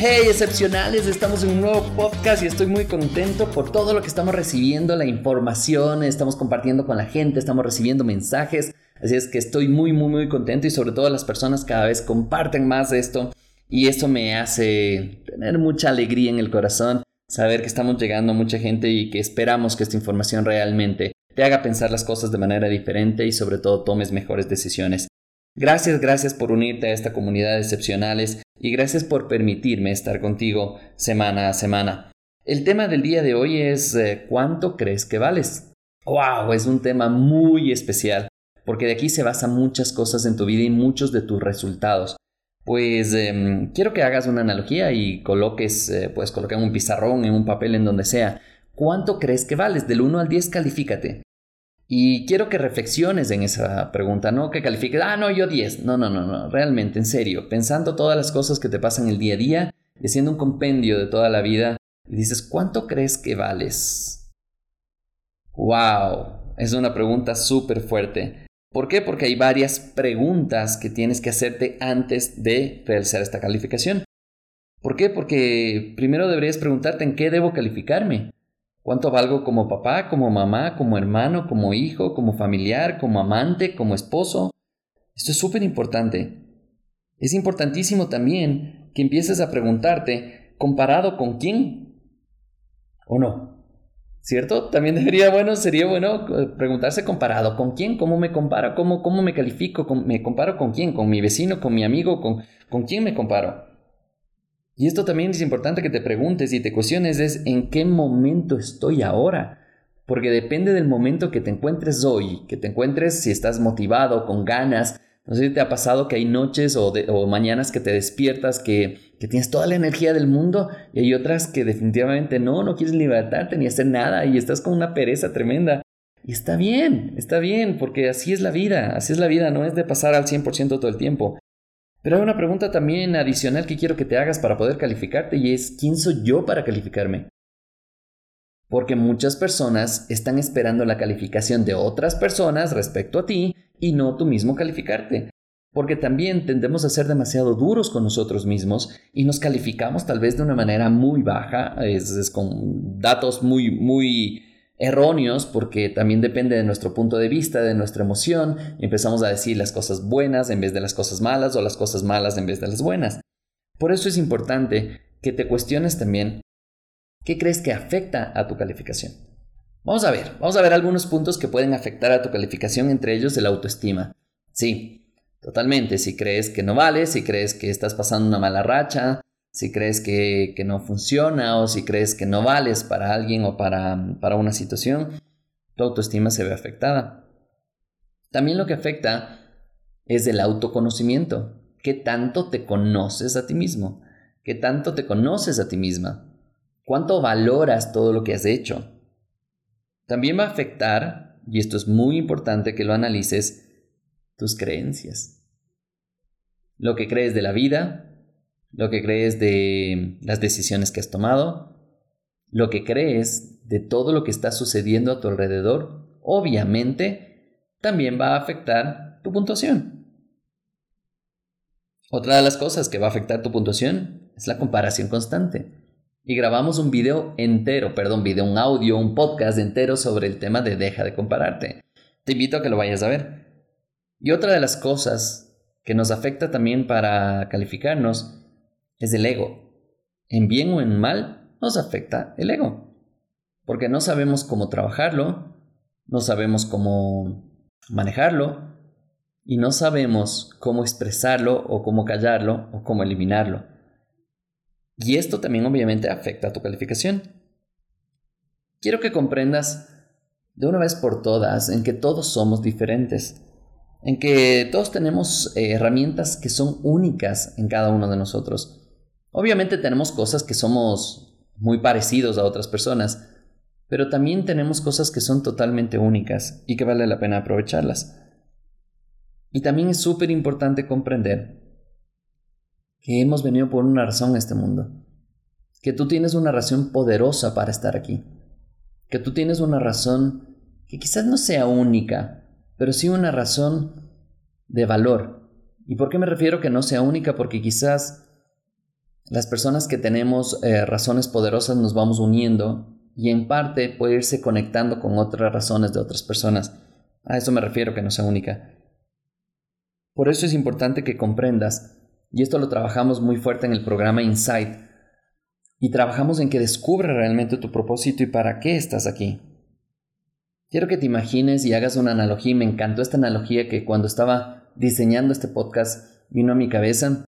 Hey excepcionales, estamos en un nuevo podcast y estoy muy contento por todo lo que estamos recibiendo, la información, estamos compartiendo con la gente, estamos recibiendo mensajes, así es que estoy muy muy muy contento y sobre todo las personas cada vez comparten más esto y eso me hace tener mucha alegría en el corazón, saber que estamos llegando a mucha gente y que esperamos que esta información realmente te haga pensar las cosas de manera diferente y sobre todo tomes mejores decisiones. Gracias, gracias por unirte a esta comunidad de excepcionales y gracias por permitirme estar contigo semana a semana. El tema del día de hoy es eh, ¿cuánto crees que vales? ¡Wow! Es un tema muy especial porque de aquí se basan muchas cosas en tu vida y muchos de tus resultados. Pues em, quiero que hagas una analogía y coloques, eh, pues coloca un pizarrón, en un papel, en donde sea. ¿Cuánto crees que vales? Del 1 al 10 califícate. Y quiero que reflexiones en esa pregunta, no que califiques, ah, no, yo 10. No, no, no, no, realmente, en serio, pensando todas las cosas que te pasan el día a día haciendo un compendio de toda la vida, y dices, ¿cuánto crees que vales? ¡Wow! Es una pregunta súper fuerte. ¿Por qué? Porque hay varias preguntas que tienes que hacerte antes de realizar esta calificación. ¿Por qué? Porque primero deberías preguntarte en qué debo calificarme. ¿Cuánto valgo como papá, como mamá, como hermano, como hijo, como familiar, como amante, como esposo? Esto es súper importante. Es importantísimo también que empieces a preguntarte, ¿comparado con quién? ¿O no? ¿Cierto? También debería, bueno, sería bueno eh, preguntarse comparado con quién, cómo me comparo, cómo, me califico, me comparo con quién, con mi vecino, con mi amigo, con quién me comparo. Y esto también es importante que te preguntes y te cuestiones es en qué momento estoy ahora. Porque depende del momento que te encuentres hoy, que te encuentres si estás motivado, con ganas. No sé si te ha pasado que hay noches o, mañanas que te despiertas, que, que, tienes toda la energía del mundo y hay otras que definitivamente no, no quieres libertarte ni hacer nada y estás con una pereza tremenda. Y está bien, está bien, porque así es la vida, así es la vida, no es de pasar al 100% todo el tiempo. Pero hay una pregunta también adicional que quiero que te hagas para poder calificarte y es ¿quién soy yo para calificarme? Porque muchas personas están esperando la calificación de otras personas respecto a ti y no tú mismo calificarte. Porque también tendemos a ser demasiado duros con nosotros mismos y nos calificamos tal vez de una manera muy baja, es, con datos muy, muy erróneos porque también depende de nuestro punto de vista, de nuestra emoción. Empezamos a decir las cosas buenas en vez de las cosas malas o las cosas malas en vez de las buenas. Por eso es importante que te cuestiones también qué crees que afecta a tu calificación. Vamos a ver, vamos a ver algunos puntos que pueden afectar a tu calificación, entre ellos el autoestima. Sí, totalmente, si crees que no vales, si crees que estás pasando una mala racha, si crees que, no funciona o si crees que no vales para alguien o para, para una situación, tu autoestima se ve afectada. También lo que afecta es el autoconocimiento. ¿Qué tanto te conoces a ti mismo? ¿Qué tanto te conoces a ti misma? ¿Cuánto valoras todo lo que has hecho? También va a afectar, y esto es muy importante que lo analices, tus creencias. Lo que crees de la vida, lo que crees de las decisiones que has tomado, lo que crees de todo lo que está sucediendo a tu alrededor, obviamente también va a afectar tu puntuación. Otra de las cosas que va a afectar tu puntuación es la comparación constante. Y grabamos un video entero, perdón, video, un audio, un podcast entero sobre el tema de deja de compararte. Te invito a que lo vayas a ver. Y otra de las cosas que nos afecta también para calificarnos es el ego. En bien o en mal nos afecta el ego. Porque no sabemos cómo trabajarlo, no sabemos cómo manejarlo y no sabemos cómo expresarlo o cómo callarlo o cómo eliminarlo. Y esto también obviamente afecta a tu calificación. Quiero que comprendas de una vez por todas en que todos somos diferentes. en que todos tenemos eh, herramientas que son únicas en cada uno de nosotros. Obviamente tenemos cosas que somos muy parecidos a otras personas, pero también tenemos cosas que son totalmente únicas y que vale la pena aprovecharlas. Y también es súper importante comprender que hemos venido por una razón a este mundo, que tú tienes una razón poderosa para estar aquí, que tú tienes una razón que quizás no sea única, pero sí una razón de valor. ¿Y por qué me refiero que no sea única? Porque quizás las personas que tenemos eh, razones poderosas nos vamos uniendo y en parte puede irse conectando con otras razones de otras personas. A eso me refiero que no sea única. Por eso es importante que comprendas, y esto lo trabajamos muy fuerte en el programa Insight, y trabajamos en que descubra realmente tu propósito y para qué estás aquí. Quiero que te imagines y hagas una analogía, me encantó esta analogía que cuando estaba diseñando este podcast vino a mi cabeza.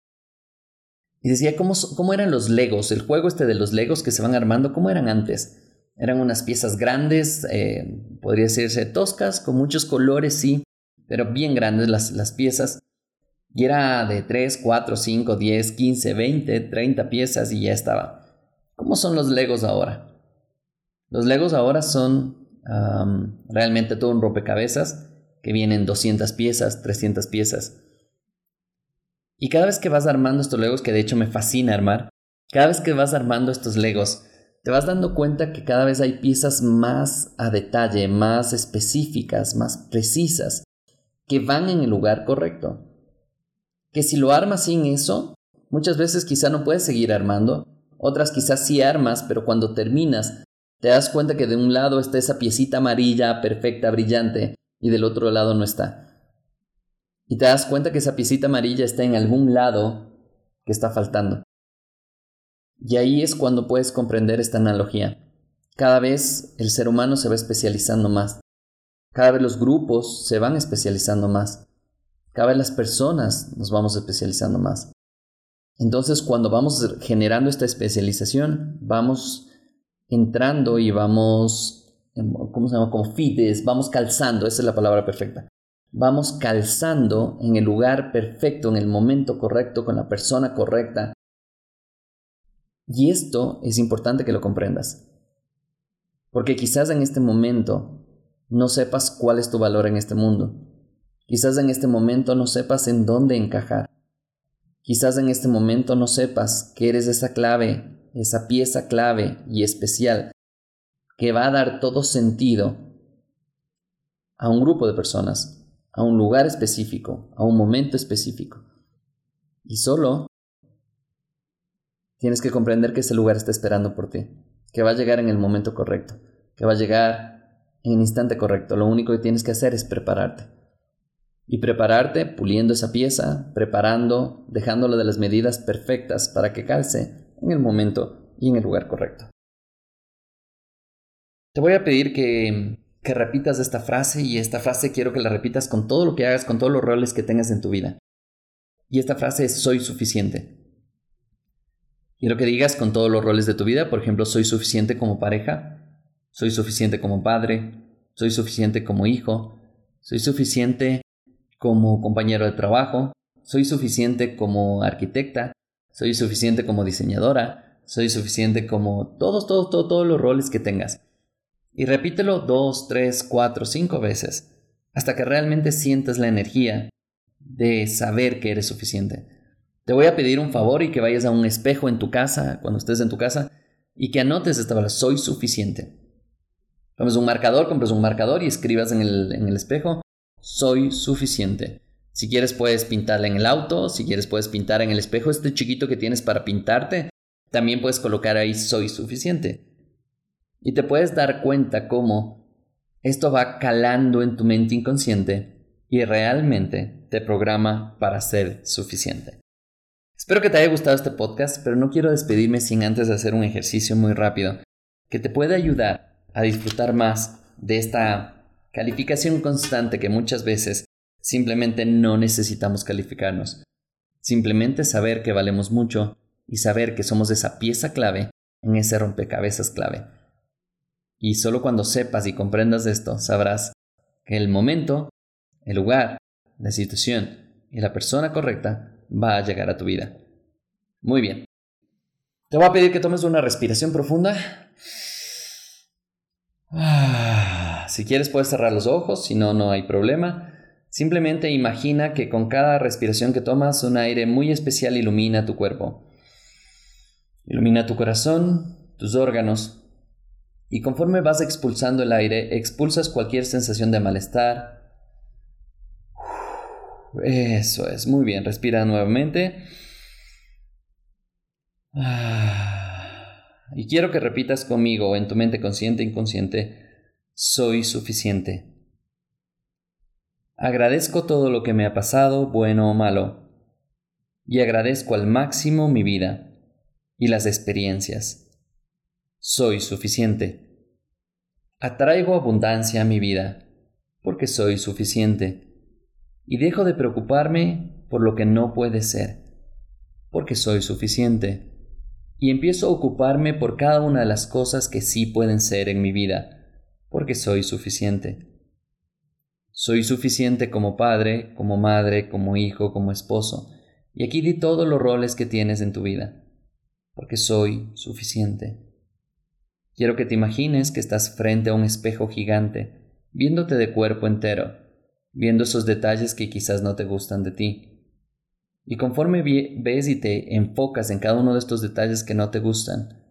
Y decía, ¿cómo, cómo eran los Legos? El juego este de los Legos que se van armando, ¿cómo eran antes? Eran unas piezas grandes, eh, podría decirse toscas, con muchos colores, sí, pero bien grandes las, las piezas. Y era de 3, 4, 5, 10, 15, 20, 30 piezas y ya estaba. ¿Cómo son los Legos ahora? Los Legos ahora son realmente todo un rompecabezas que vienen 200 piezas, 300 piezas. Y cada vez que vas armando estos legos, que de hecho me fascina armar, cada vez que vas armando estos legos, te vas dando cuenta que cada vez hay piezas más a detalle, más específicas, más precisas, que van en el lugar correcto. Que si lo armas sin eso, muchas veces quizá no puedes seguir armando, otras quizás sí armas, pero cuando terminas te das cuenta que de un lado está esa piecita amarilla, perfecta, brillante, y del otro lado no está. Y te das cuenta que esa piecita amarilla está en algún lado que está faltando. Y ahí es cuando puedes comprender esta analogía. Cada vez el ser humano se va especializando más. Cada vez los grupos se van especializando más. Cada vez las personas nos vamos especializando más. Entonces, cuando vamos generando esta especialización, vamos entrando y vamos, ¿cómo se llama? Como fides, vamos calzando, esa es la palabra perfecta. Vamos calzando en el lugar perfecto, en el momento correcto, con la persona correcta. Y esto es importante que lo comprendas. Porque quizás en este momento no sepas cuál es tu valor en este mundo. Quizás en este momento no sepas en dónde encajar. Quizás en este momento no sepas que eres esa clave esa pieza clave y especial que va a dar todo sentido a un grupo de personas, a un lugar específico, a un momento específico. Y solo tienes que comprender que ese lugar está esperando por ti, que va a llegar en el momento correcto, que va a llegar en el instante correcto. Lo único que tienes que hacer es prepararte. Y prepararte puliendo esa pieza, preparando, dejándolo de las medidas perfectas para que calce en el momento y en el lugar correcto. Te voy a pedir que, que repitas esta frase y esta frase quiero que la repitas con todo lo que hagas, con todos los roles que tengas en tu vida. Y esta frase es soy suficiente. Quiero que digas con todos los roles de tu vida, por ejemplo, soy suficiente como pareja, soy suficiente como padre, soy suficiente como hijo, soy suficiente como compañero de trabajo, soy suficiente como arquitecta, soy suficiente como diseñadora, soy suficiente como todos, todos, todos, todos los roles que tengas. Y repítelo dos, tres, cuatro, cinco veces, hasta que realmente sientas la energía de saber que eres suficiente. Te voy a pedir un favor y que vayas a un espejo en tu casa, cuando estés en tu casa, y que anotes esta palabra, soy suficiente. Tomes un marcador, compres un marcador y escribas en el, en el espejo, soy suficiente. Si quieres puedes pintarla en el auto, si quieres puedes pintar en el espejo este chiquito que tienes para pintarte. También puedes colocar ahí soy suficiente. Y te puedes dar cuenta cómo esto va calando en tu mente inconsciente y realmente te programa para ser suficiente. Espero que te haya gustado este podcast, pero no quiero despedirme sin antes hacer un ejercicio muy rápido que te puede ayudar a disfrutar más de esta calificación constante que muchas veces Simplemente no necesitamos calificarnos. Simplemente saber que valemos mucho y saber que somos esa pieza clave en ese rompecabezas clave. Y solo cuando sepas y comprendas esto, sabrás que el momento, el lugar la situación y la persona correcta va a llegar a tu vida. Muy bien. Te voy a pedir que tomes una respiración profunda. Ah, si quieres puedes cerrar los ojos, si no, no hay problema. Simplemente imagina que con cada respiración que tomas un aire muy especial ilumina tu cuerpo. Ilumina tu corazón, tus órganos. Y conforme vas expulsando el aire, expulsas cualquier sensación de malestar. Eso es, muy bien, respira nuevamente. Y quiero que repitas conmigo en tu mente consciente e inconsciente, soy suficiente. Agradezco todo lo que me ha pasado, bueno o malo, y agradezco al máximo mi vida y las experiencias. Soy suficiente. Atraigo abundancia a mi vida, porque soy suficiente. Y dejo de preocuparme por lo que no puede ser, porque soy suficiente. Y empiezo a ocuparme por cada una de las cosas que sí pueden ser en mi vida, porque soy suficiente. Soy suficiente como padre, como madre, como hijo, como esposo. Y aquí di todos los roles que tienes en tu vida porque soy suficiente. Quiero que te imagines que estás frente a un espejo gigante, viéndote de cuerpo entero, viendo esos detalles que quizás no te gustan de ti. Y conforme ves y te enfocas en cada uno de estos detalles que no te gustan,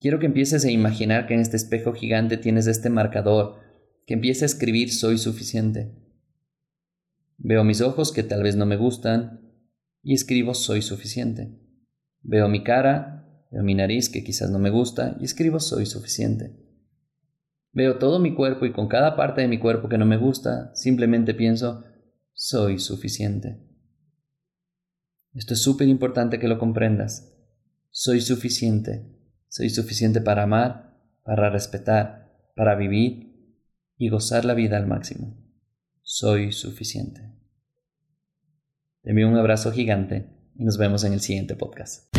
quiero que empieces a imaginar que en este espejo gigante tienes este marcador, que empiece a escribir soy suficiente. Veo mis ojos que tal vez no me gustan y escribo soy suficiente. Veo mi cara Veo mi nariz que quizás no me gusta y escribo soy suficiente. Veo todo mi cuerpo y con cada parte de mi cuerpo que no me gusta, simplemente pienso soy suficiente. Esto es súper importante que lo comprendas. Soy suficiente. Soy suficiente para amar, para respetar, para vivir y gozar la vida al máximo. Soy suficiente. Te envío un abrazo gigante y nos vemos en el siguiente podcast.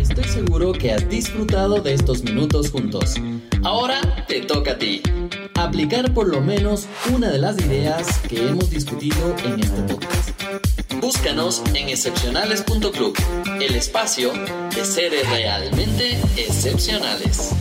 Estoy seguro que has disfrutado de estos minutos juntos. Ahora te toca a ti. Aplicar por lo menos una de las ideas que hemos discutido en este podcast. Búscanos en excepcionales.club, el espacio de seres realmente excepcionales.